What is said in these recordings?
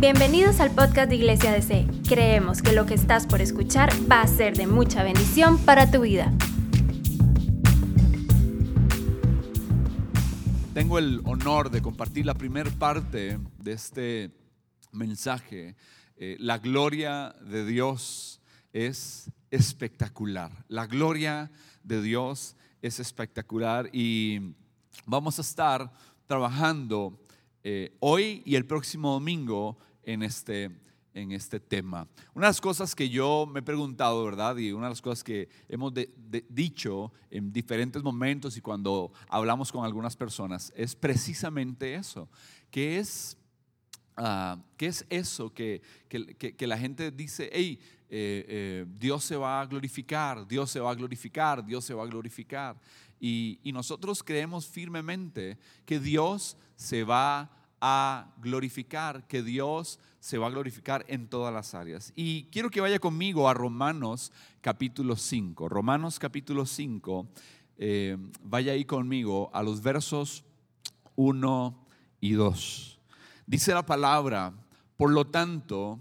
Bienvenidos al podcast de Iglesia DC. Creemos que lo que estás por escuchar va a ser de mucha bendición para tu vida. Tengo el honor de compartir la primera parte de este mensaje. Eh, la gloria de Dios es espectacular. La gloria de Dios es espectacular y vamos a estar trabajando eh, hoy y el próximo domingo en este, en este tema. Una de las cosas que yo me he preguntado, ¿verdad? Y una de las cosas que hemos dicho en diferentes momentos y cuando hablamos con algunas personas es precisamente eso, que es, ah, ¿qué es eso que, que, la gente dice, hey, eh, eh, Dios se va a glorificar, Dios se va a glorificar, Dios se va a glorificar. Y, y nosotros creemos firmemente que Dios se va a glorificar, que Dios se va a glorificar en todas las áreas. Y quiero que vaya conmigo a Romanos capítulo 5. Romanos capítulo 5, eh, vaya ahí conmigo a los versos 1 y 2. Dice la palabra, por lo tanto,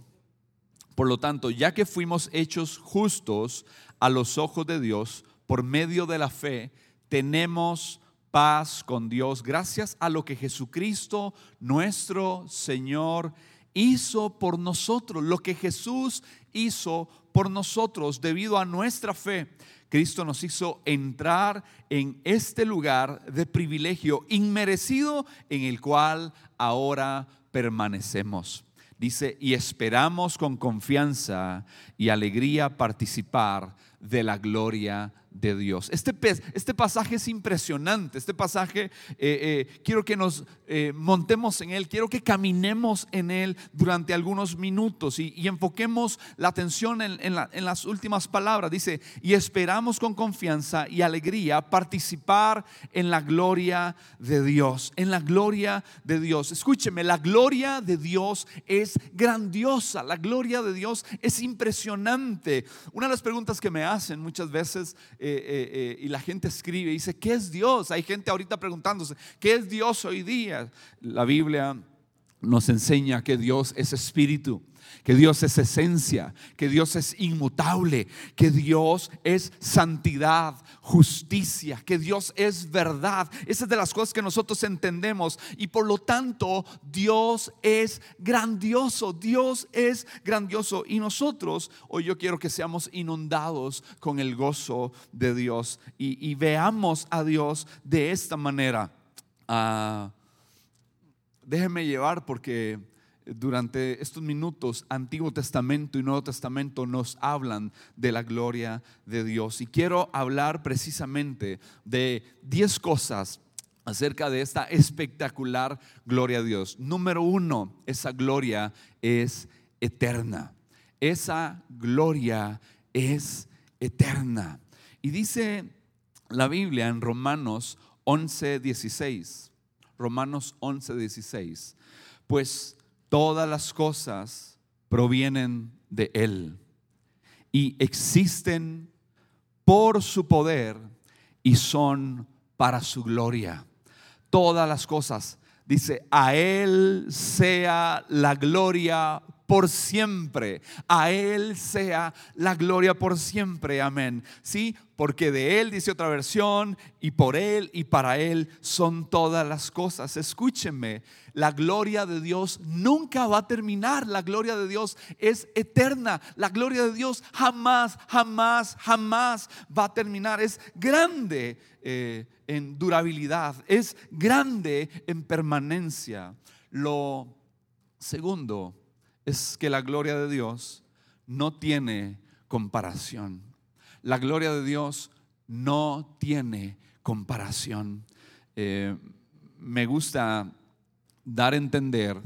por lo tanto, ya que fuimos hechos justos a los ojos de Dios por medio de la fe, tenemos paz con Dios gracias a lo que Jesucristo, nuestro Señor, hizo por nosotros, lo que Jesús hizo por nosotros debido a nuestra fe. Cristo nos hizo entrar en este lugar de privilegio inmerecido en el cual ahora permanecemos. Dice, y esperamos con confianza y alegría participar de la gloria de Dios. Este, este pasaje es impresionante, este pasaje eh, eh, quiero que nos eh, montemos en él, quiero que caminemos en él durante algunos minutos y, enfoquemos la atención en, en, las últimas palabras. Dice, y esperamos con confianza y alegría participar en la gloria de Dios, en la gloria de Dios. Escúcheme, la gloria de Dios es grandiosa, la gloria de Dios es impresionante. Una de las preguntas que me hacen muchas veces... Eh, eh, eh, y la gente escribe y dice, ¿qué es Dios? Hay gente ahorita preguntándose, ¿qué es Dios hoy día? La Biblia nos enseña que Dios es espíritu que Dios es esencia, que Dios es inmutable, que Dios es santidad, justicia, que Dios es verdad. Esa es de las cosas que nosotros entendemos y por lo tanto Dios es grandioso, Dios es grandioso y nosotros hoy yo quiero que seamos inundados con el gozo de Dios y, veamos a Dios de esta manera. Ah, déjenme llevar porque durante estos minutos, Antiguo Testamento y Nuevo Testamento nos hablan de la gloria de Dios. Y quiero hablar precisamente de 10 cosas acerca de esta espectacular gloria de Dios. Número uno, esa gloria es eterna. Esa gloria es eterna. Y dice la Biblia en Romanos 11, 16. Romanos 11, 16. Pues todas las cosas provienen de Él y existen por su poder y son para su gloria. Todas las cosas, dice, a Él sea la gloria por siempre. A Él sea la gloria por siempre. Amén. Sí, porque de Él, dice otra versión, y por Él y para Él son todas las cosas. Escúchenme, la gloria de Dios nunca va a terminar. La gloria de Dios es eterna. La gloria de Dios jamás, jamás, jamás va a terminar. Es grande eh, en durabilidad, es grande en permanencia. Lo segundo es que la gloria de Dios no tiene comparación. La gloria de Dios no tiene comparación. Eh, me gusta dar a entender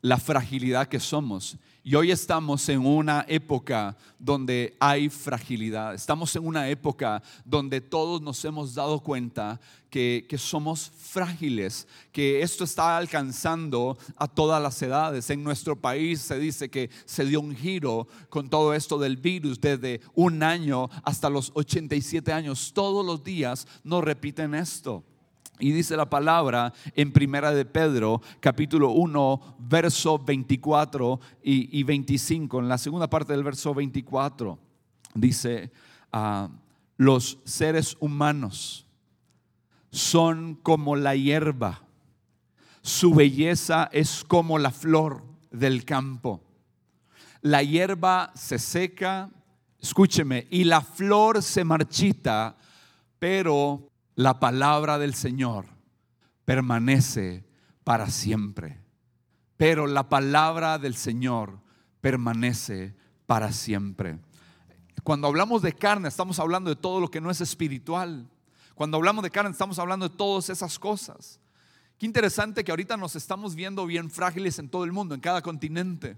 la fragilidad que somos y hoy estamos en una época donde hay fragilidad. Estamos en una época donde todos nos hemos dado cuenta que, somos frágiles, que esto está alcanzando a todas las edades. En nuestro país se dice que se dio un giro con todo esto del virus desde un año hasta los 87 años. Todos los días nos repiten esto. Y dice la palabra en Primera de Pedro, capítulo 1, verso 24 y, 25. En la segunda parte del verso 24 dice, ah, los seres humanos son como la hierba, su belleza es como la flor del campo. La hierba se seca, escúcheme, y la flor se marchita, pero la palabra del Señor permanece para siempre. Pero la palabra del Señor permanece para siempre. Cuando hablamos de carne, estamos hablando de todo lo que no es espiritual. Cuando hablamos de carne, estamos hablando de todas esas cosas. Qué interesante que ahorita nos estamos viendo bien frágiles en todo el mundo, en cada continente.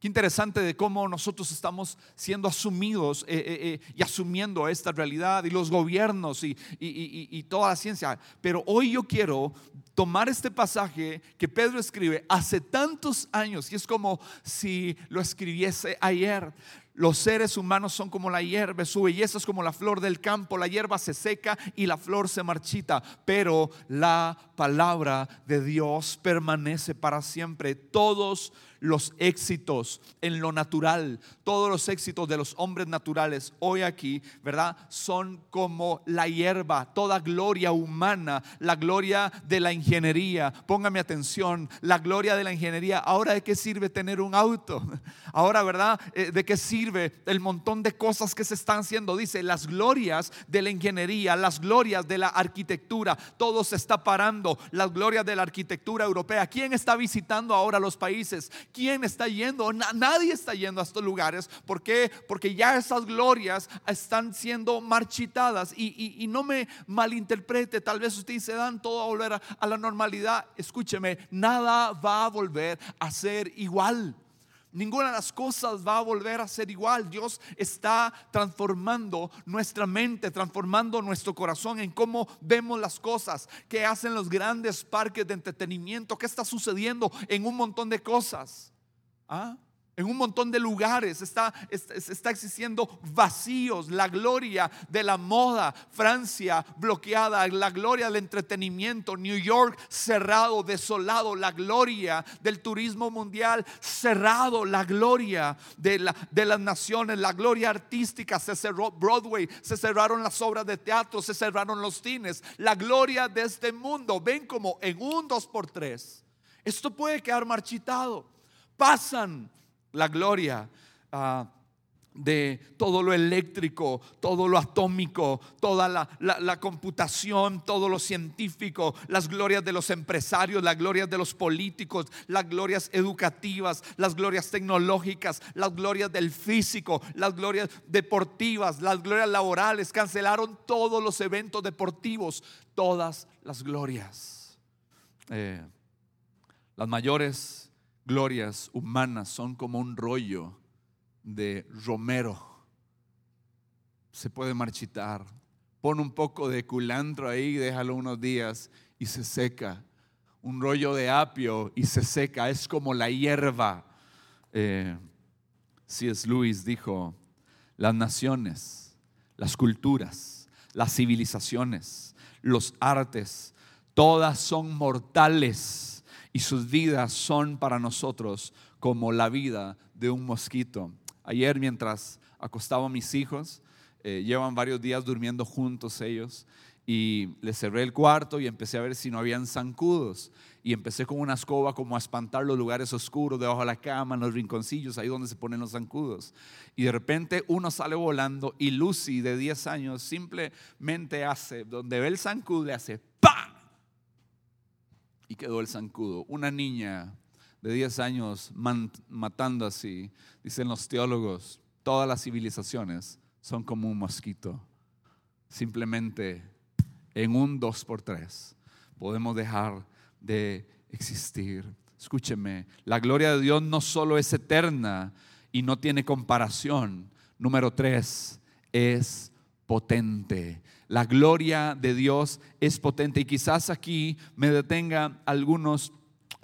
Qué interesante de cómo nosotros estamos siendo asumidos eh, eh, eh, y asumiendo esta realidad y los gobiernos y, y, toda la ciencia. Pero hoy yo quiero tomar este pasaje que Pedro escribe hace tantos años y es como si lo escribiese ayer. Los seres humanos son como la hierba, su belleza es como la flor del campo, la hierba se seca y la flor se marchita, pero la palabra de Dios permanece para siempre. Todos los éxitos en lo natural, todos los éxitos de los hombres naturales hoy aquí, ¿verdad? Son como la hierba, toda gloria humana, la gloria de la ingeniería. Póngame atención, la gloria de la ingeniería. Ahora de qué sirve tener un auto? Ahora, ¿verdad? Eh, ¿De qué sirve el montón de cosas que se están haciendo? Dice, las glorias de la ingeniería, las glorias de la arquitectura, todo se está parando. Las glorias de la arquitectura europea. ¿Quién está visitando ahora los países? Quién está yendo, nadie está yendo a estos lugares. ¿Por qué? Porque ya esas glorias están siendo marchitadas. Y, no me malinterprete, tal vez usted se dan todo a volver a la normalidad. Escúcheme, nada va a volver a ser igual. Ninguna de las cosas va a volver a ser igual. Dios está transformando nuestra mente, transformando nuestro corazón en cómo vemos las cosas, qué hacen los grandes parques de entretenimiento, qué está sucediendo en un montón de cosas. ¿Ah? En un montón de lugares. Está, está, existiendo vacíos, la gloria de la moda, Francia bloqueada, la gloria del entretenimiento, New York cerrado, desolado, la gloria del turismo mundial cerrado, la gloria de, la, de las naciones, la gloria artística, se cerró Broadway, se cerraron las obras de teatro, se cerraron los cines, la gloria de este mundo, ven como en un dos por tres, esto puede quedar marchitado, pasan la gloria ah, de todo lo eléctrico, todo lo atómico, toda la, computación, todo lo científico, las glorias de los empresarios, las glorias de los políticos, las glorias educativas, las glorias tecnológicas, las glorias del físico, las glorias deportivas, las glorias laborales. Cancelaron todos los eventos deportivos, todas las glorias. Eh, las mayores glorias humanas son como un rollo de romero. Se puede marchitar. Pon un poco de culantro ahí, déjalo unos días y se seca. Un rollo de apio y se seca. Es como la hierba. Eh, C.S. Lewis dijo, las naciones, las culturas, las civilizaciones, los artes, todas son mortales y sus vidas son para nosotros como la vida de un mosquito. Ayer mientras acostaba a mis hijos, eh, llevan varios días durmiendo juntos ellos y les cerré el cuarto y empecé a ver si no habían zancudos y empecé con una escoba como a espantar los lugares oscuros debajo de la cama, en los rinconcillos, ahí donde se ponen los zancudos. Y de repente uno sale volando y Lucy de 10 años simplemente hace, donde ve el zancudo le hace ¡pa! Y quedó el zancudo. Una niña de 10 años matando así, dicen los teólogos, todas las civilizaciones son como un mosquito. Simplemente en un dos por tres podemos dejar de existir. Escúcheme, la gloria de Dios no solo es eterna y no tiene comparación. Número tres, es potente. La gloria de Dios es potente y quizás aquí me detenga algunos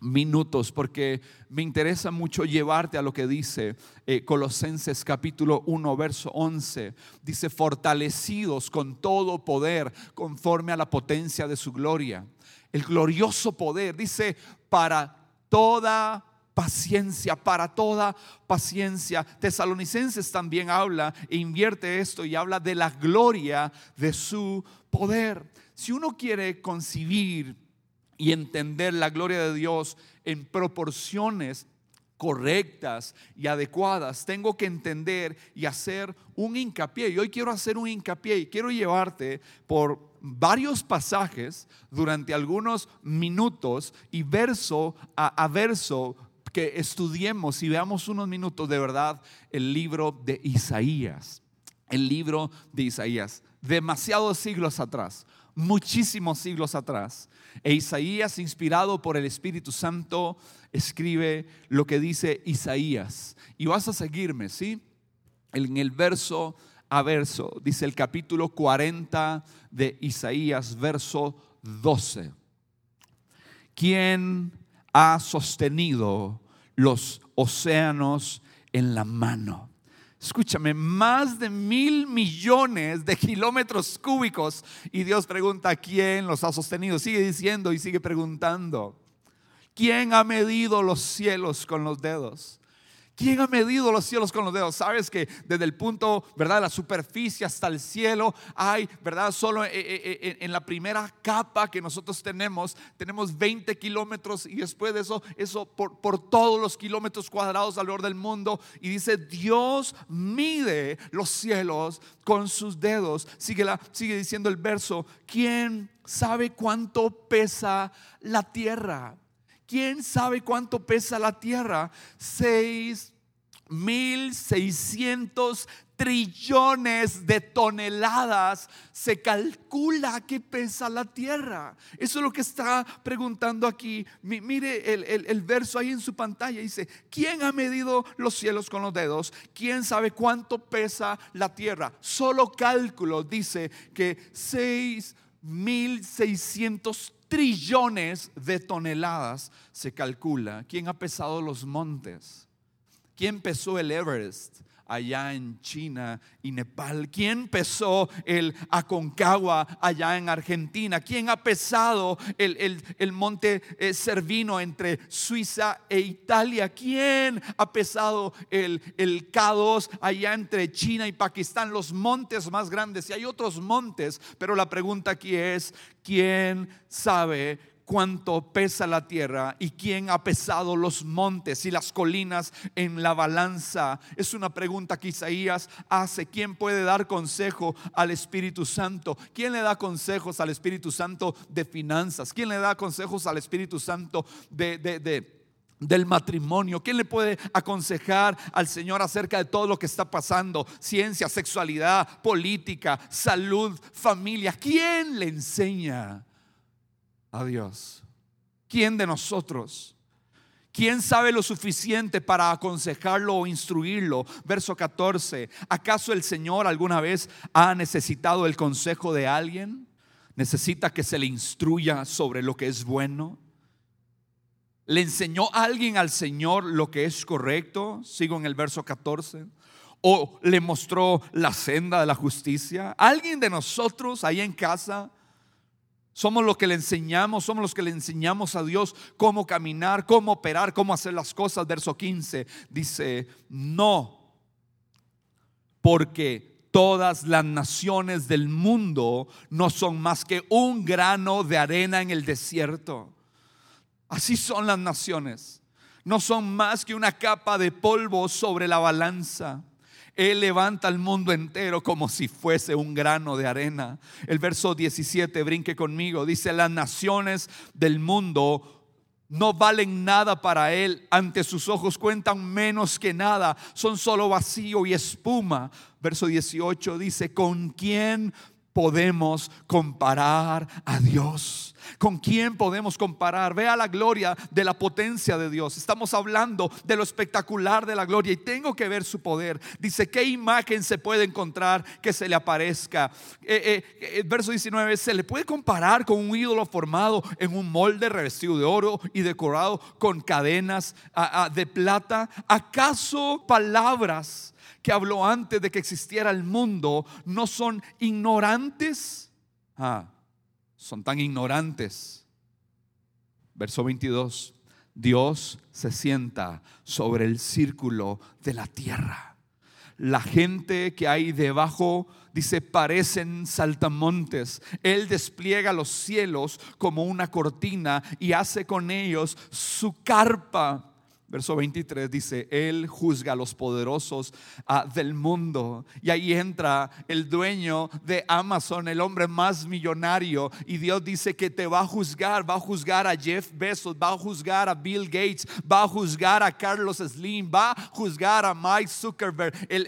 minutos porque me interesa mucho llevarte a lo que dice eh, Colosenses capítulo 1 verso 11. Dice, fortalecidos con todo poder conforme a la potencia de su gloria. El glorioso poder, dice, para toda paciencia, para toda paciencia. Tesalonicenses también habla e invierte esto y habla de la gloria de su poder. Si uno quiere concibir y entender la gloria de Dios en proporciones correctas y adecuadas, tengo que entender y hacer un hincapié. Y hoy quiero hacer un hincapié y quiero llevarte por varios pasajes durante algunos minutos y verso a, verso que estudiemos y veamos unos minutos de verdad el libro de Isaías. El libro de Isaías, demasiados siglos atrás muchísimos siglos atrás. E Isaías, inspirado por el Espíritu Santo, escribe lo que dice Isaías. Y vas a seguirme, ¿sí? En el verso a verso, dice el capítulo 40 de Isaías, verso 12. ¿Quién ha sostenido los océanos en la mano? escúchame, más de mil millones de kilómetros cúbicos. Y Dios pregunta, ¿quién los ha sostenido? Sigue diciendo y sigue preguntando. ¿Quién ha medido los cielos con los dedos? ¿Quién ha medido los cielos con los dedos? Sabes que desde el punto, ¿verdad? De la superficie hasta el cielo hay, ¿verdad? Solo eh, eh, eh, en la primera capa que nosotros tenemos, tenemos 20 kilómetros y después de eso, eso por, por todos los kilómetros cuadrados alrededor del mundo. Y dice, Dios mide los cielos con sus dedos. Sigue, la, sigue diciendo el verso, ¿quién sabe cuánto pesa la tierra? ¿Quién sabe cuánto pesa la tierra? Seis mil seiscientos trillones de toneladas se calcula que pesa la tierra. Eso es lo que está preguntando aquí. Mire el, el, verso ahí en su pantalla. Dice, ¿quién ha medido los cielos con los dedos? ¿Quién sabe cuánto pesa la tierra? Solo cálculo dice que seis mil trillones de toneladas se calcula. ¿Quién ha pesado los montes? ¿Quién pesó el Everest? allá en China y Nepal? ¿Quién pesó el Aconcagua allá en Argentina? ¿Quién ha pesado el, el, monte eh, Cervino entre Suiza e Italia? ¿Quién ha pesado el, el K2 allá entre China y Pakistán? Los montes más grandes. Y hay otros montes, pero la pregunta aquí es, ¿quién sabe cuánto pesa la tierra y quién ha pesado los montes y las colinas en la balanza. Es una pregunta que Isaías hace. ¿Quién puede dar consejo al Espíritu Santo? ¿Quién le da consejos al Espíritu Santo de finanzas? ¿Quién le da consejos al Espíritu Santo de... del matrimonio. ¿Quién le puede aconsejar al Señor acerca de todo lo que está pasando? Ciencia, sexualidad, política, salud, familia. ¿Quién le enseña? A Dios? ¿Quién de nosotros? ¿Quién sabe lo suficiente para aconsejarlo o instruirlo? Verso 14. ¿Acaso el Señor alguna vez ha necesitado el consejo de alguien? ¿Necesita que se le instruya sobre lo que es bueno? ¿Le enseñó alguien al Señor lo que es correcto? Sigo en el verso 14. ¿O le mostró la senda de la justicia? ¿Alguien de nosotros ahí en casa somos los que le enseñamos, somos los que le enseñamos a Dios cómo caminar, cómo operar, cómo hacer las cosas. Verso 15 dice, no, porque todas las naciones del mundo no son más que un grano de arena en el desierto. Así son las naciones. No son más que una capa de polvo sobre la balanza. Él levanta al mundo entero como si fuese un grano de arena. El verso 17, brinque conmigo, dice, las naciones del mundo no valen nada para Él, ante sus ojos cuentan menos que nada, son solo vacío y espuma. Verso 18 dice, ¿con quién podemos comparar a Dios? ¿Con quién podemos comparar? Vea la gloria de la potencia de Dios. Estamos hablando de lo espectacular de la gloria y tengo que ver su poder. Dice, ¿qué imagen se puede encontrar que se le aparezca? Eh, eh, el verso 19, ¿se le puede comparar con un ídolo formado en un molde revestido de oro y decorado con cadenas de plata? ¿Acaso palabras que habló antes de que existiera el mundo no son ignorantes? Ah, son tan ignorantes. Verso 22. Dios se sienta sobre el círculo de la tierra. La gente que hay debajo, dice, parecen saltamontes. Él despliega los cielos como una cortina y hace con ellos su carpa. Verso 23 dice, Él juzga a los poderosos ah, del mundo. Y ahí entra el dueño de Amazon, el hombre más millonario. Y Dios dice que te va a juzgar, va a juzgar a Jeff Bezos, va a juzgar a Bill Gates, va a juzgar a Carlos Slim, va a juzgar a Mike Zuckerberg, el,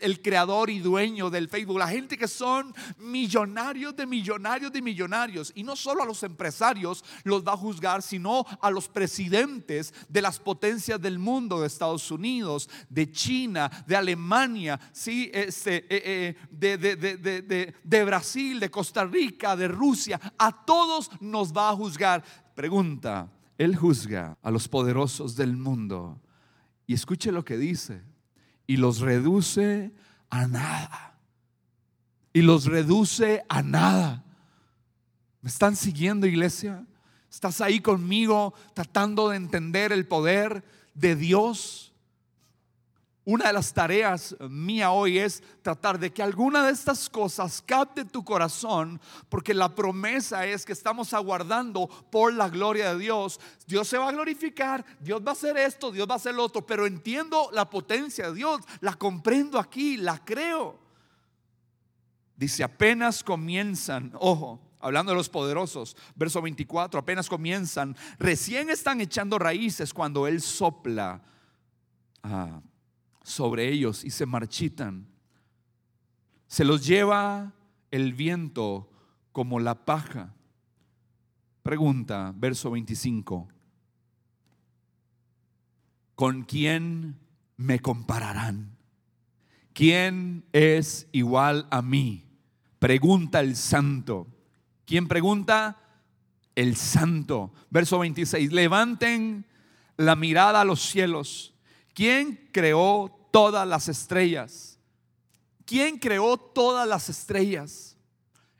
el creador y dueño del Facebook. La gente que son millonarios de millonarios de millonarios. Y no solo a los empresarios los va a juzgar, sino a los presidentes de las potencias del mundo, de Estados Unidos, de China, de Alemania, ¿sí? este, eh, eh, de, Brasil, de Costa Rica, de Rusia, a todos nos va a juzgar. Pregunta, Él juzga a los poderosos del mundo. Y escuche lo que dice, y los reduce a nada. Y los reduce a nada. ¿Me están siguiendo, iglesia? ¿Estás ahí conmigo tratando de entender el poder de Dios? Una de las tareas mía hoy es tratar de que alguna de estas cosas capte tu corazón, porque la promesa es que estamos aguardando por la gloria de Dios. Dios se va a glorificar, Dios va a hacer esto, Dios va a hacer lo otro, pero entiendo la potencia de Dios, la comprendo aquí, la creo. Dice, apenas comienzan, ojo, hablando de los poderosos, verso 24, apenas comienzan, recién están echando raíces cuando Él sopla ah, sobre ellos y se marchitan. Se los lleva el viento como la paja. Pregunta, verso 25, ¿con quién me compararán? ¿Quién es igual a mí? Pregunta el santo. ¿Quién pregunta? El santo. Verso 26. Levanten la mirada a los cielos. ¿Quién creó todas las estrellas? ¿Quién creó todas las estrellas?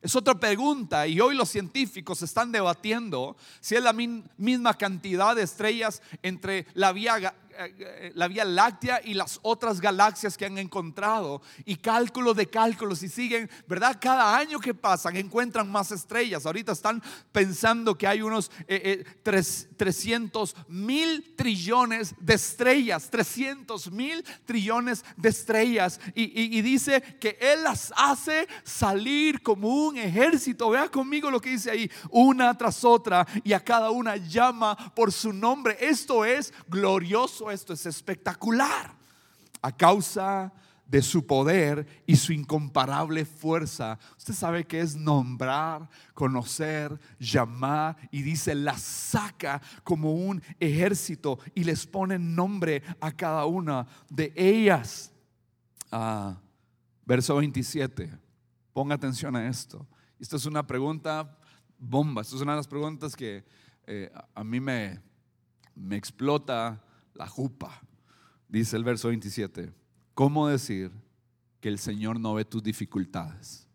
Es otra pregunta y hoy los científicos están debatiendo si es la misma cantidad de estrellas entre la Vía la Vía Láctea y las otras galaxias que han encontrado y cálculos de cálculos y siguen, ¿verdad? Cada año que pasan encuentran más estrellas. Ahorita están pensando que hay unos 300 eh, mil trillones de estrellas, 300 mil trillones de estrellas y, y dice que Él las hace salir como un ejército. Vea conmigo lo que dice ahí, una tras otra y a cada una llama por su nombre. Esto es glorioso esto es espectacular. A causa de su poder y su incomparable fuerza. Usted sabe que es nombrar, conocer, llamar y dice, la saca como un ejército y les pone nombre a cada una de ellas. Ah, verso 27. Ponga atención a esto. Esta es una pregunta bomba. Esta es una de las preguntas que eh, a mí me, me explota la jupa. Dice el verso 27. ¿Cómo decir que el Señor no ve tus dificultades?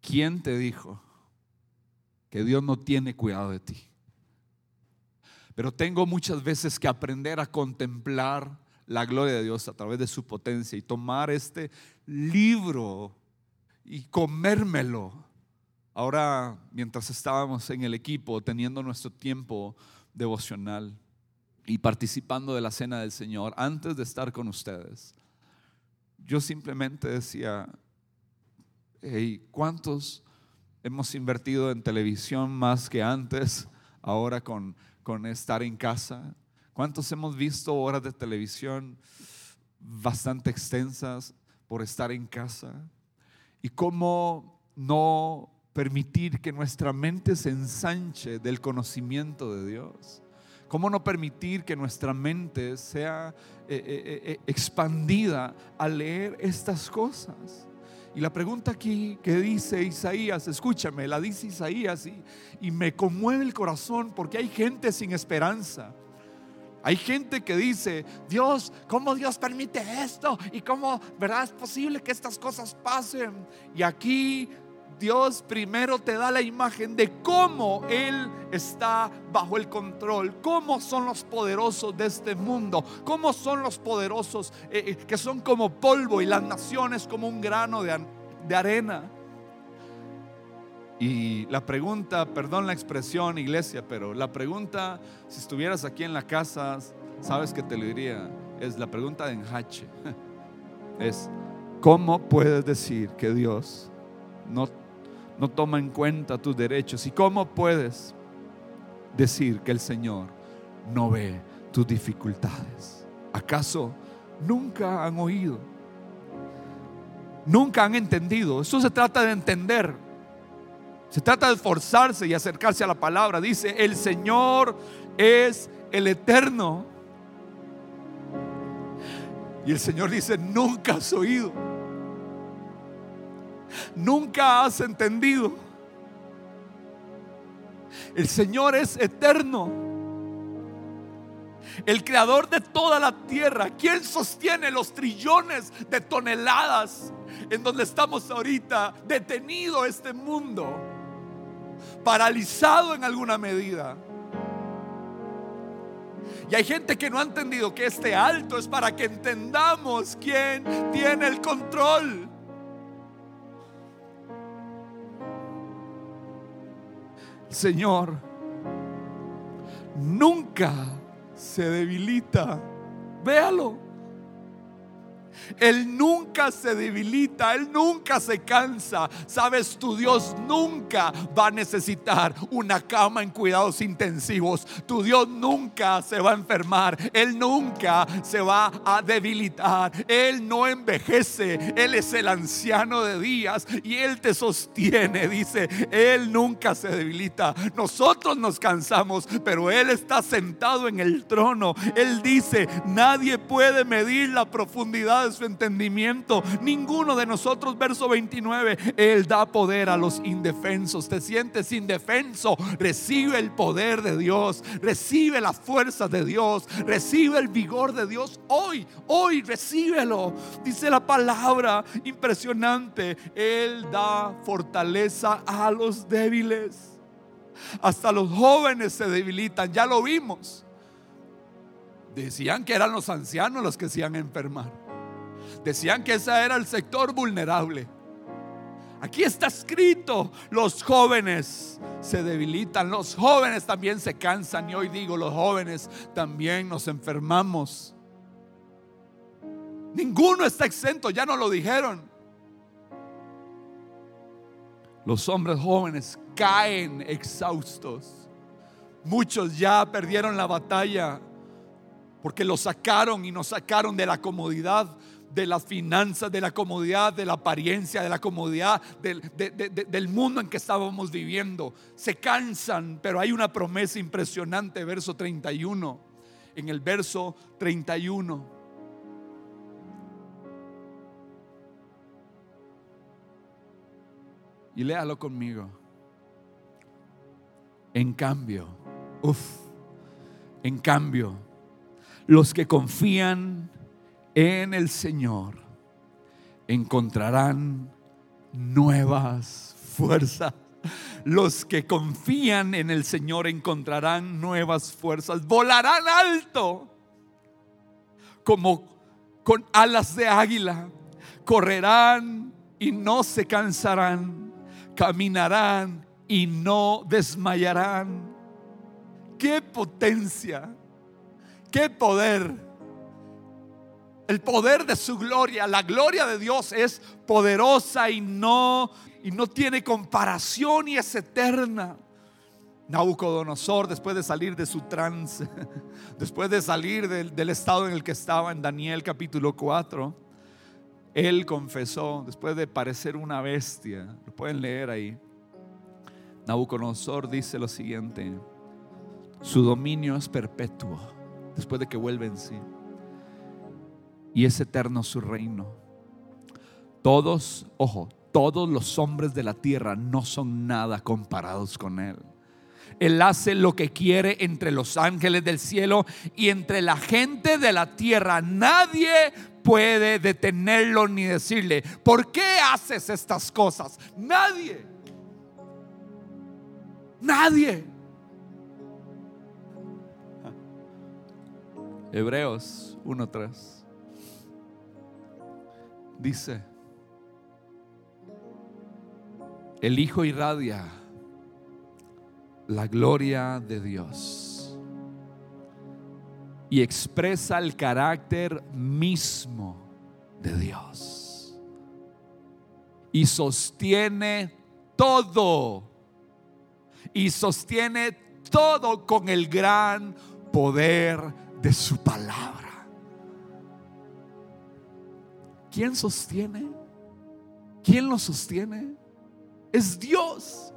¿Quién te dijo que Dios no tiene cuidado de ti? Pero tengo muchas veces que aprender a contemplar la gloria de Dios a través de su potencia y tomar este libro y comérmelo. Ahora, mientras estábamos en el equipo teniendo nuestro tiempo devocional, y participando de la cena del Señor antes de estar con ustedes, yo simplemente decía, hey, ¿cuántos hemos invertido en televisión más que antes, ahora con, con estar en casa? ¿Cuántos hemos visto horas de televisión bastante extensas por estar en casa? ¿Y cómo no permitir que nuestra mente se ensanche del conocimiento de Dios? ¿Cómo no permitir que nuestra mente sea eh, eh, eh, expandida al leer estas cosas? Y la pregunta aquí que dice Isaías, escúchame, la dice Isaías y, y me conmueve el corazón porque hay gente sin esperanza. Hay gente que dice, Dios, ¿cómo Dios permite esto? ¿Y cómo, verdad, es posible que estas cosas pasen? Y aquí Dios primero te da la imagen de cómo Él está bajo el control, cómo son los poderosos de este mundo, cómo son los poderosos eh, eh, que son como polvo y las naciones como un grano de, de arena. Y la pregunta, perdón la expresión iglesia, pero la pregunta, si estuvieras aquí en la casa, sabes que te lo diría, es la pregunta de enjache. Es, ¿cómo puedes decir que Dios no, no toma en cuenta tus derechos? ¿Y cómo puedes decir que el Señor no ve tus dificultades? ¿Acaso nunca han oído? Nunca han entendido. Esto se trata de entender. Se trata de esforzarse y acercarse a la palabra. Dice, el Señor es el eterno. Y el Señor dice, nunca has oído. Nunca has entendido. El Señor es eterno. El creador de toda la tierra. ¿Quién sostiene los trillones de toneladas en donde estamos ahorita? Detenido este mundo paralizado en alguna medida. Y hay gente que no ha entendido que este alto es para que entendamos quién tiene el control. Señor nunca se debilita. Véalo. Él nunca se debilita, Él nunca se cansa. Sabes, tu Dios nunca va a necesitar una cama en cuidados intensivos. Tu Dios nunca se va a enfermar. Él nunca se va a debilitar. Él no envejece. Él es el anciano de días y Él te sostiene. Dice, Él nunca se debilita. Nosotros nos cansamos, pero Él está sentado en el trono. Él dice, nadie puede medir la profundidad de su entendimiento. Ninguno de nosotros, verso 29, Él da poder a los indefensos. Te sientes indefenso, recibe el poder de Dios, recibe la fuerza de Dios, recibe el vigor de Dios. Hoy, hoy recíbelo. Dice la palabra impresionante. Él da fortaleza a los débiles. Hasta los jóvenes se debilitan, ya lo vimos. Decían que eran los ancianos los que se iban a enfermar. Decían que ese era el sector vulnerable. Aquí está escrito, los jóvenes se debilitan, los jóvenes también se cansan y hoy digo, los jóvenes también nos enfermamos. Ninguno está exento, ya no lo dijeron. Los hombres jóvenes caen exhaustos. Muchos ya perdieron la batalla porque los sacaron y nos sacaron de la comodidad de las finanzas, de la comodidad, de la apariencia, de la comodidad del, mundo en que estábamos viviendo. Se cansan, pero hay una promesa impresionante, verso 31. En el verso 31. Y léalo conmigo. En cambio, uff, en cambio, los que confían en el Señor encontrarán nuevas fuerzas. Los que confían en el Señor encontrarán nuevas fuerzas. Volarán alto como con alas de águila. Correrán y no se cansarán. Caminarán y no desmayarán. Qué potencia. Qué poder el poder de su gloria, la gloria de Dios es poderosa y no, y no tiene comparación y es eterna. Nabucodonosor, después de salir de su trance, después de salir del, del, estado en el que estaba en Daniel capítulo 4, él confesó, después de parecer una bestia, lo pueden leer ahí, Nabucodonosor dice lo siguiente, su dominio es perpetuo después de que vuelve en sí y es eterno su reino. Todos, ojo, todos los hombres de la tierra no son nada comparados con Él. Él hace lo que quiere entre los ángeles del cielo y entre la gente de la tierra. Nadie puede detenerlo ni decirle, ¿por qué haces estas cosas? Nadie. Nadie. Hebreos 1.3 dice, el Hijo irradia la gloria de Dios y expresa el carácter mismo de Dios y sostiene todo y sostiene todo con el gran poder de su palabra. ¿Quién sostiene? ¿Quién lo sostiene? Es Dios.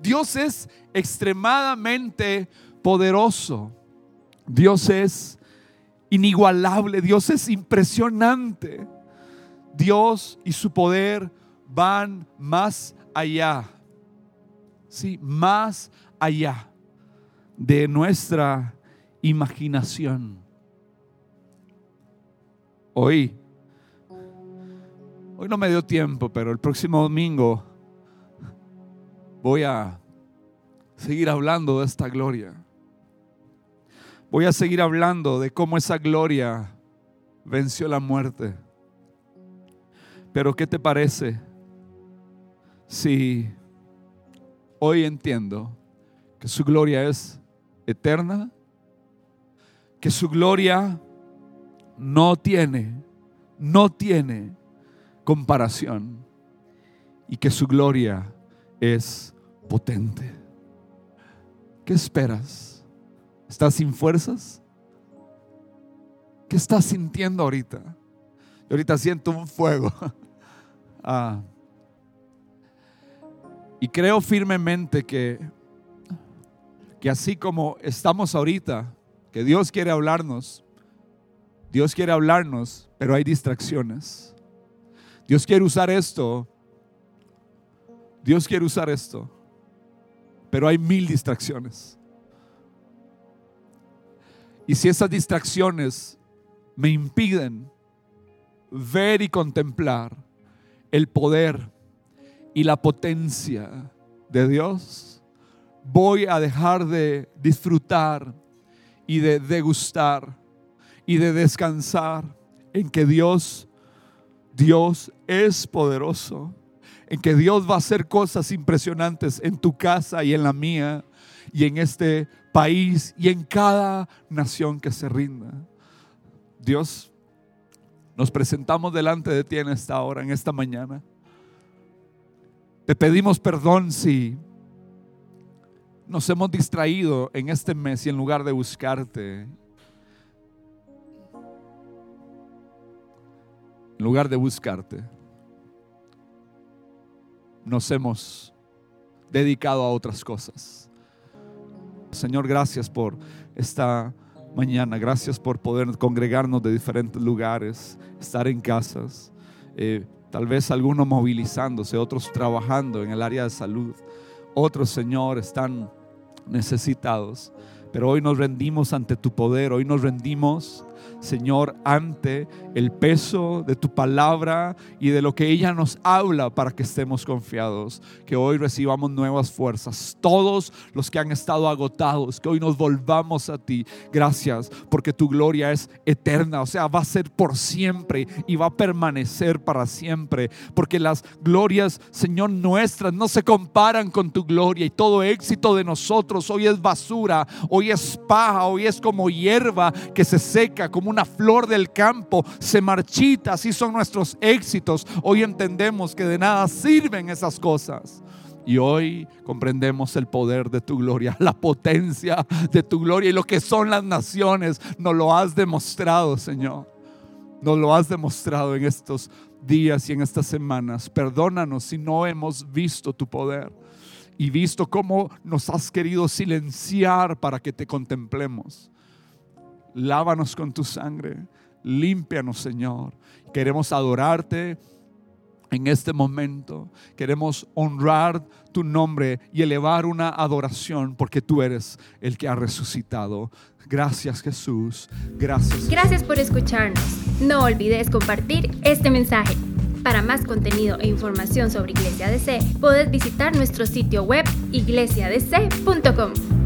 Dios es extremadamente poderoso. Dios es inigualable. Dios es impresionante. Dios y su poder van más allá. Sí, más allá de nuestra imaginación. Hoy, hoy no me dio tiempo, pero el próximo domingo voy a seguir hablando de esta gloria. Voy a seguir hablando de cómo esa gloria venció la muerte. Pero ¿qué te parece si hoy entiendo que su gloria es eterna, que su gloria no tiene, no tiene comparación y que su gloria es potente. ¿Qué esperas? ¿Estás sin fuerzas? ¿Qué estás sintiendo ahorita? Yo ahorita siento un fuego. ah. Y creo firmemente que, que así como estamos ahorita, que Dios quiere hablarnos, Dios quiere hablarnos, pero hay distracciones. Dios quiere usar esto. Dios quiere usar esto, pero hay mil distracciones. Y si esas distracciones me impiden ver y contemplar el poder y la potencia de Dios, voy a dejar de disfrutar y de degustar y de descansar en que Dios, Dios es poderoso, en que Dios va a hacer cosas impresionantes en tu casa y en la mía y en este país y en cada nación que se rinda. Dios, nos presentamos delante de ti en esta hora, en esta mañana. Te pedimos perdón si nos hemos distraído en este mes y en lugar de buscarte, en lugar de buscarte, nos hemos dedicado a otras cosas. Señor, gracias por esta mañana, gracias por poder congregarnos de diferentes lugares, estar en casas. Eh, Tal vez algunos movilizándose, otros trabajando en el área de salud. Otros, Señor, están necesitados. Pero hoy nos rendimos ante tu poder, hoy nos rendimos Señor, ante el peso de tu palabra y de lo que ella nos habla para que estemos confiados, que hoy recibamos nuevas fuerzas. Todos los que han estado agotados, que hoy nos volvamos a ti. Gracias, porque tu gloria es eterna, o sea, va a ser por siempre y va a permanecer para siempre, porque las glorias, Señor, nuestras no se comparan con tu gloria y todo éxito de nosotros hoy es basura, hoy es paja, hoy es como hierba que se como una flor del campo, se marchita, así son nuestros éxitos. Hoy entendemos que de nada sirven esas cosas. Y hoy comprendemos el poder de tu gloria, la potencia de tu gloria y lo que son las naciones. Nos lo has demostrado, Señor. Nos lo has demostrado en estos días y en estas semanas. Perdónanos si no hemos visto tu poder. y visto cómo nos has querido silenciar para que te contemplemos. Lávanos con tu sangre, límpianos, Señor. Queremos adorarte en este momento. Queremos honrar tu nombre y elevar una adoración porque tú eres el que ha resucitado. Gracias Jesús. Gracias. Gracias por escucharnos. No olvides compartir este mensaje. Para más contenido e información sobre Iglesia DC, puedes visitar nuestro sitio web iglesiadc.com.